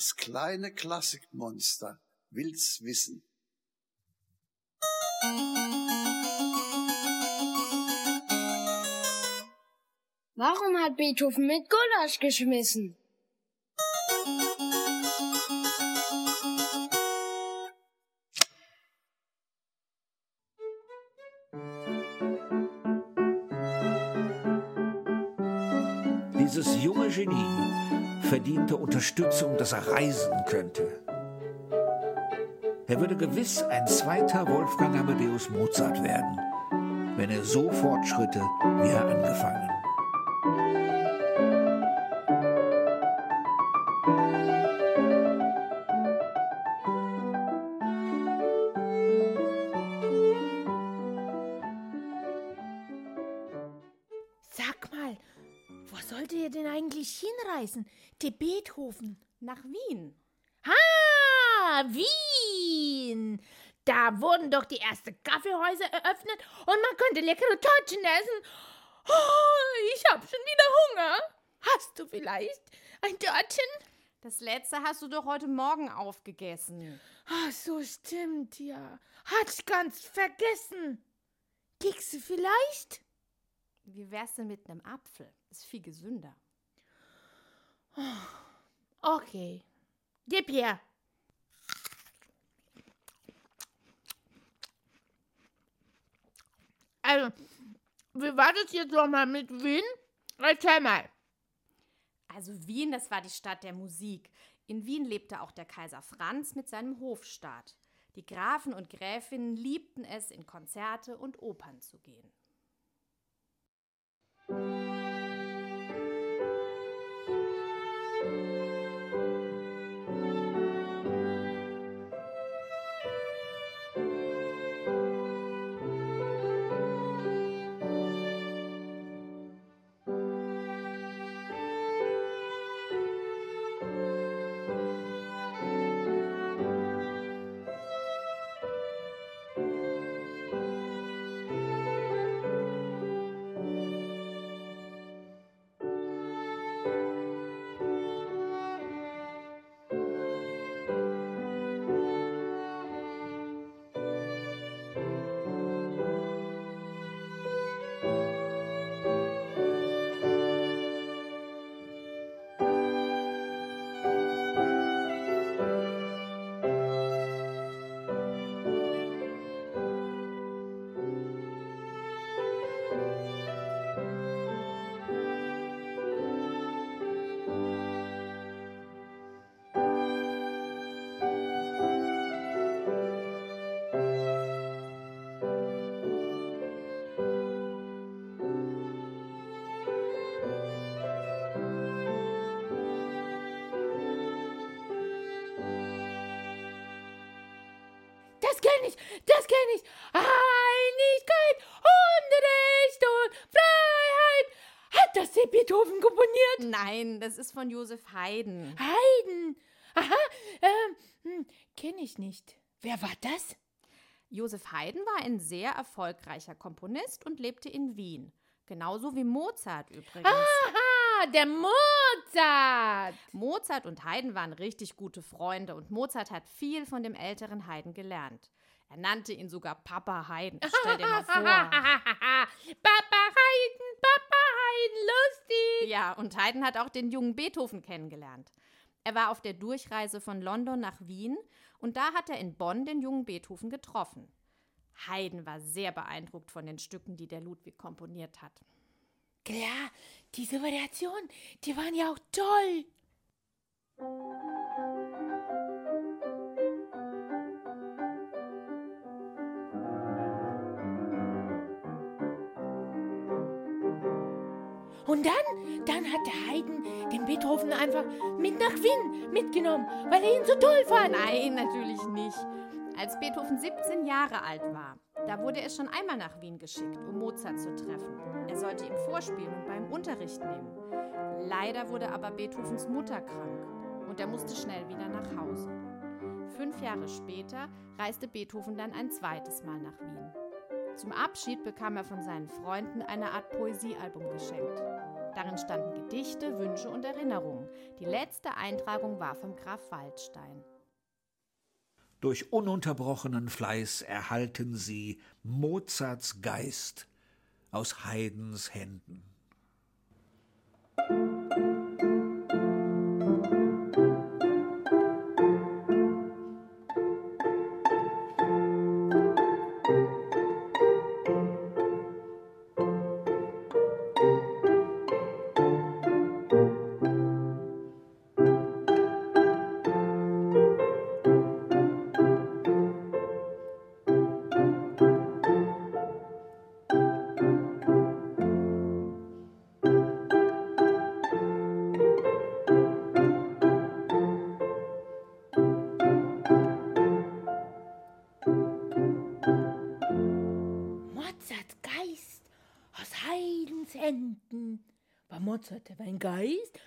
Das kleine Klassikmonster will's wissen. Warum hat Beethoven mit Gulasch geschmissen? Dieses junge Genie verdiente Unterstützung, dass er reisen könnte. Er würde gewiss ein zweiter Wolfgang Amadeus Mozart werden, wenn er so fortschritte, wie er angefangen. Beethoven. Nach Wien. Ah, Wien! Da wurden doch die ersten Kaffeehäuser eröffnet und man könnte leckere Tortchen essen. Oh, ich hab schon wieder Hunger. Hast du vielleicht ein Törtchen? Das letzte hast du doch heute Morgen aufgegessen. Ach so, stimmt, ja. Hat ich ganz vergessen. Kekse vielleicht? Wie wär's denn mit einem Apfel? Ist viel gesünder. Okay. Gib her. Also, wie war das jetzt nochmal mit Wien? Erzähl mal. Also Wien, das war die Stadt der Musik. In Wien lebte auch der Kaiser Franz mit seinem Hofstaat. Die Grafen und Gräfinnen liebten es, in Konzerte und Opern zu gehen. Nein, das ist von Josef Haydn. Haydn. Aha, ähm, hm, kenn ich nicht. Wer war das? Josef Haydn war ein sehr erfolgreicher Komponist und lebte in Wien. Genauso wie Mozart übrigens. Aha, der Mozart. Mozart und Haydn waren richtig gute Freunde und Mozart hat viel von dem älteren Haydn gelernt. Er nannte ihn sogar Papa Haydn. Stell dir mal vor. Papa Haydn, Papa. Ja, und Haydn hat auch den jungen Beethoven kennengelernt. Er war auf der Durchreise von London nach Wien und da hat er in Bonn den jungen Beethoven getroffen. Haydn war sehr beeindruckt von den Stücken, die der Ludwig komponiert hat. Klar, diese Variationen, die waren ja auch toll. Und dann, dann hat der Haydn den Beethoven einfach mit nach Wien mitgenommen, weil er ihn so toll fand. Nein, natürlich nicht. Als Beethoven 17 Jahre alt war, da wurde er schon einmal nach Wien geschickt, um Mozart zu treffen. Er sollte ihm vorspielen und beim Unterricht nehmen. Leider wurde aber Beethovens Mutter krank und er musste schnell wieder nach Hause. Fünf Jahre später reiste Beethoven dann ein zweites Mal nach Wien. Zum Abschied bekam er von seinen Freunden eine Art Poesiealbum geschenkt. Darin standen Gedichte, Wünsche und Erinnerungen. Die letzte Eintragung war vom Graf Waldstein. Durch ununterbrochenen Fleiß erhalten sie Mozarts Geist aus Haydns Händen. Mozart etwa ein Geist?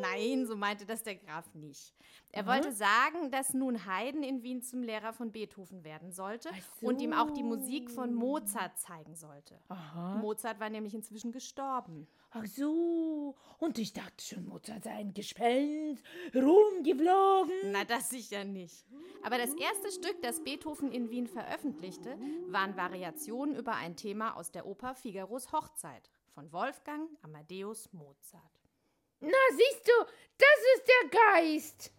Nein, so meinte das der Graf nicht. Er wollte sagen, dass nun Haydn in Wien zum Lehrer von Beethoven werden sollte so. und ihm auch die Musik von Mozart zeigen sollte. Aha. Mozart war nämlich inzwischen gestorben. Ach so. Und ich dachte schon, Mozart sei ein Gespenst, rumgeflogen. Na, das sicher nicht. Aber das erste Stück, das Beethoven in Wien veröffentlichte, waren Variationen über ein Thema aus der Oper Figaros Hochzeit von Wolfgang Amadeus Mozart. Na, siehst du, das ist der Geist.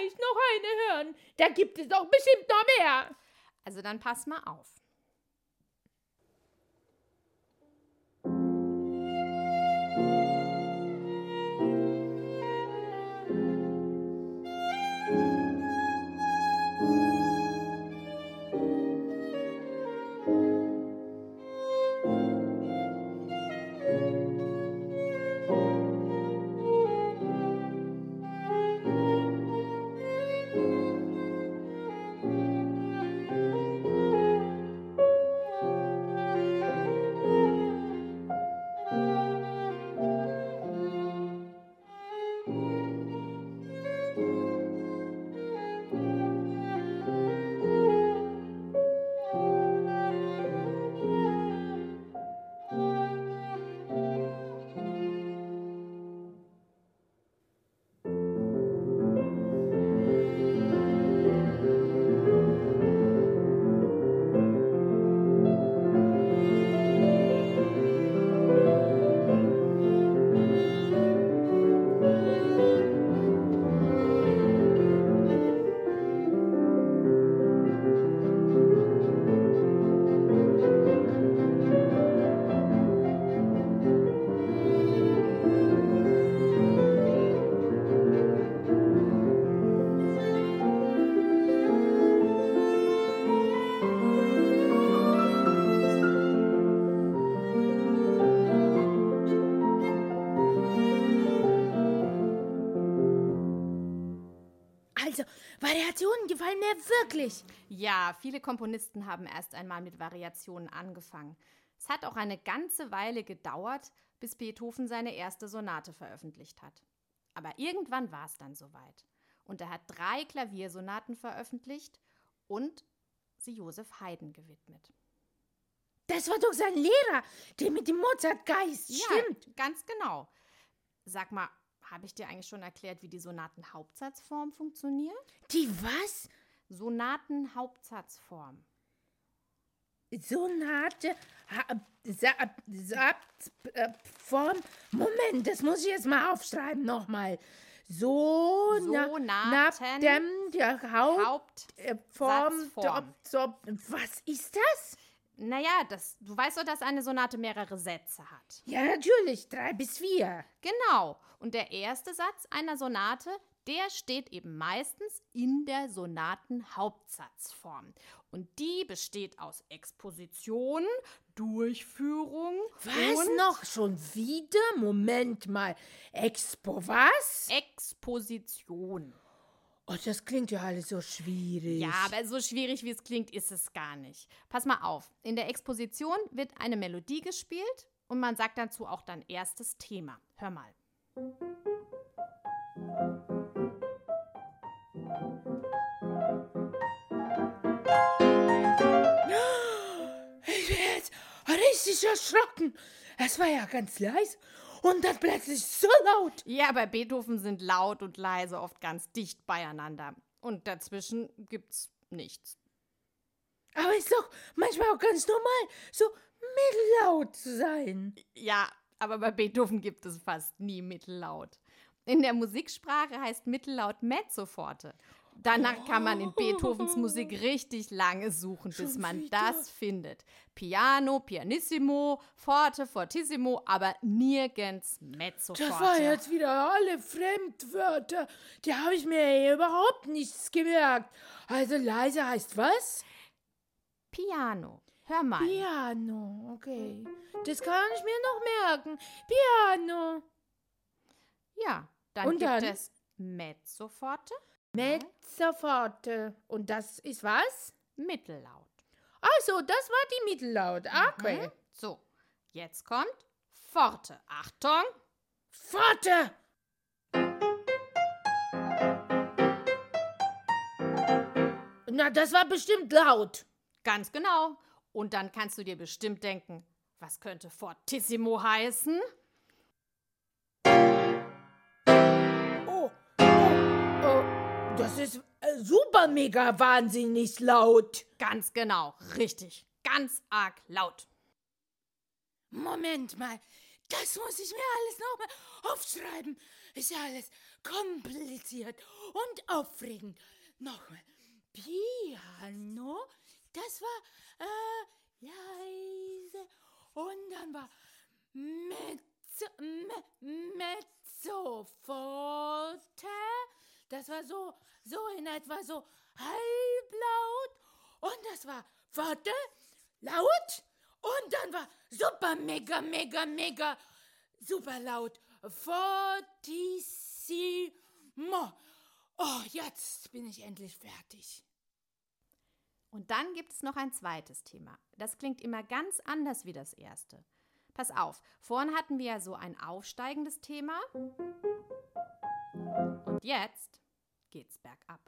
Gleich noch eine hören. Da gibt es doch bestimmt noch mehr. Also dann pass mal auf. Also, Variationen gefallen mir wirklich. Ja, viele Komponisten haben erst einmal mit Variationen angefangen. Es hat auch eine ganze Weile gedauert, bis Beethoven seine erste Sonate veröffentlicht hat. Aber irgendwann war es dann soweit. Und er hat drei Klaviersonaten veröffentlicht und sie Joseph Haydn gewidmet. Das war doch sein Lehrer, der mit dem Mozart-Geist. Stimmt. Ja, ganz genau. Sag mal, habe ich dir eigentlich schon erklärt, wie die Sonatenhauptsatzform funktioniert? Die was? Sonatenhauptsatzform. Sonate, Form. Moment, das muss ich jetzt mal aufschreiben, nochmal. So, Sonaten, dem der Haupt, Haupt. äh, was ist das? Naja, das, du weißt doch, dass eine Sonate mehrere Sätze hat. Ja, natürlich, drei bis vier. Genau. Und der erste Satz einer Sonate, der steht eben meistens in der Sonatenhauptsatzform. Und die besteht aus Exposition, Durchführung Was und noch schon wieder? Moment mal. Expo was? Exposition. Oh, das klingt ja alles so schwierig. Ja, aber so schwierig wie es klingt, ist es gar nicht. Pass mal auf. In der Exposition wird eine Melodie gespielt und man sagt dazu auch dann erstes Thema. Hör mal. Ich bin jetzt richtig erschrocken. Es war ja ganz leise und dann plötzlich so laut. Ja, bei Beethoven sind laut und leise oft ganz dicht beieinander. Und dazwischen gibt's nichts. Aber ist doch manchmal auch ganz normal, so mittellaut zu sein. Ja, aber bei Beethoven gibt es fast nie Mittellaut. In der Musiksprache heißt Mittellaut Mezzoforte. Danach kann man in Beethovens Musik richtig lange suchen, bis man das findet. Piano, Pianissimo, Forte, Fortissimo, aber nirgends Mezzoforte. Das war jetzt wieder alle Fremdwörter. Die habe ich mir überhaupt nichts gemerkt. Also leise heißt was? Piano. Hör mal. Piano, okay. Das kann ich mir noch merken. Piano. ja, dann Und gibt dann? es Mezzoforte, Mezzoforte. Und das ist was? Mittellaut. Also, das war die Mittellaut. Okay. Mhm. So, jetzt kommt Forte. Achtung. Forte. Na, das war bestimmt laut. Ganz genau. Und dann kannst du dir bestimmt denken, was könnte Fortissimo heißen? Das ist äh, super mega wahnsinnig laut. Ganz genau, richtig. Ganz arg laut. Moment mal, das muss ich mir alles nochmal aufschreiben. Ist ja alles kompliziert und aufregend. Nochmal. Piano, das war äh, leise. Und dann war Mezzo, me, Mezzo forte. Das war so, so in etwa so halblaut. Und das war forte, laut. Und dann war super, mega, mega, mega, super laut. Fortissimo. Oh, jetzt bin ich endlich fertig. Und dann gibt es noch ein zweites Thema. Das klingt immer ganz anders wie das erste. Pass auf, vorhin hatten wir ja so ein aufsteigendes Thema. Und jetzt geht's bergab.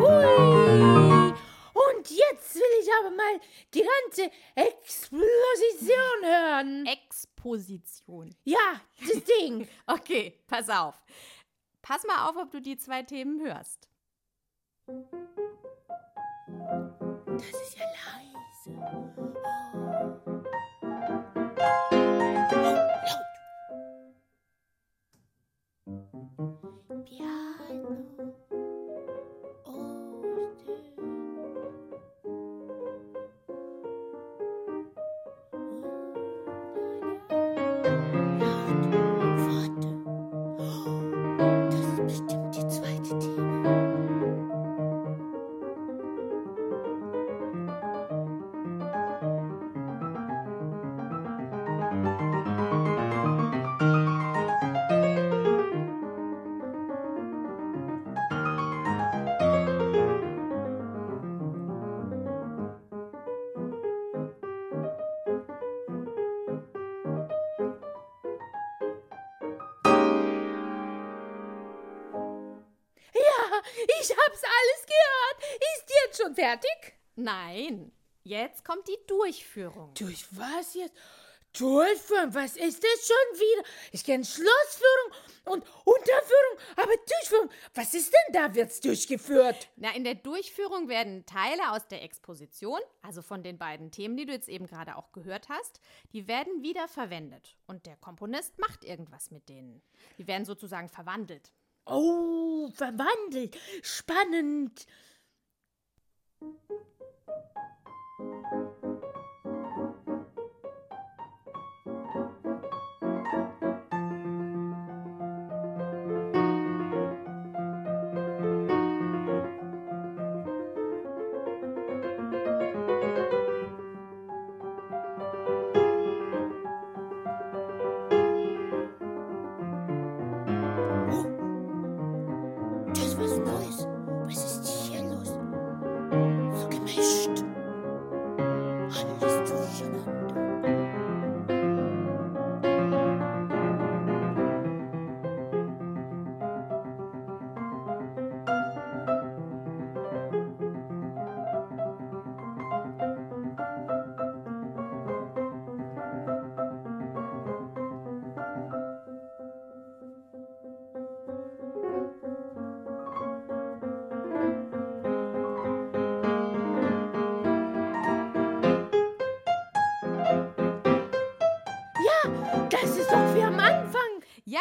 Hui. Und jetzt will ich aber mal die ganze Explosion hören. Exposition. Ja, das Ding. Okay, pass auf. Pass mal auf, ob du die zwei Themen hörst. Das ist ja leise. Oh, ich hab's alles gehört. Ist die jetzt schon fertig? Nein, jetzt kommt die Durchführung. Durch was jetzt? Durchführung, was ist das schon wieder? Ich kenne Schlussführung und Unterführung, aber Durchführung, was ist denn da wird's durchgeführt? Na, in der Durchführung werden Teile aus der Exposition, also von den beiden Themen, die du jetzt eben gerade auch gehört hast, die werden wieder verwendet. Und der Komponist macht irgendwas mit denen. Die werden sozusagen verwandelt. Oh, verwandelt. Spannend.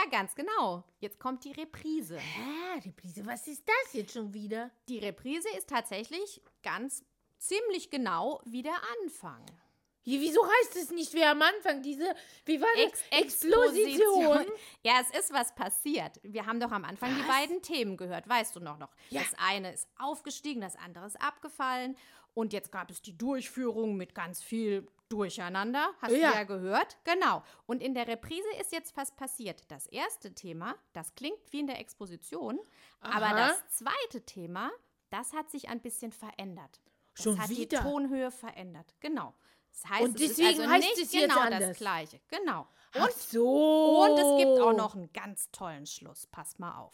Ganz genau. Jetzt kommt die Reprise. Hä, Reprise, was ist das jetzt schon wieder? Die Reprise ist tatsächlich ganz ziemlich genau wie der Anfang. Hier, wieso heißt es nicht wie am Anfang? Diese, wie war das? Ex Explosion. Ja, es ist was passiert. Wir haben doch am Anfang die Was? beiden Themen gehört, weißt du noch noch. Ja. Das eine ist aufgestiegen, das andere ist abgefallen. Und jetzt gab es die Durchführung mit ganz viel Durcheinander. Hast Ja. du ja gehört? Genau. Und in der Reprise ist jetzt was passiert. Das erste Thema, das klingt wie in der Exposition, aber Aha. das zweite Thema, das hat sich ein bisschen verändert. Das Schon hat wieder? die Tonhöhe verändert. Genau. Das heißt, Und es ist deswegen also heißt nicht es jetzt genau anders. das gleiche. Genau. Ach so. Und es gibt auch noch einen ganz tollen Schluss. Pass mal auf.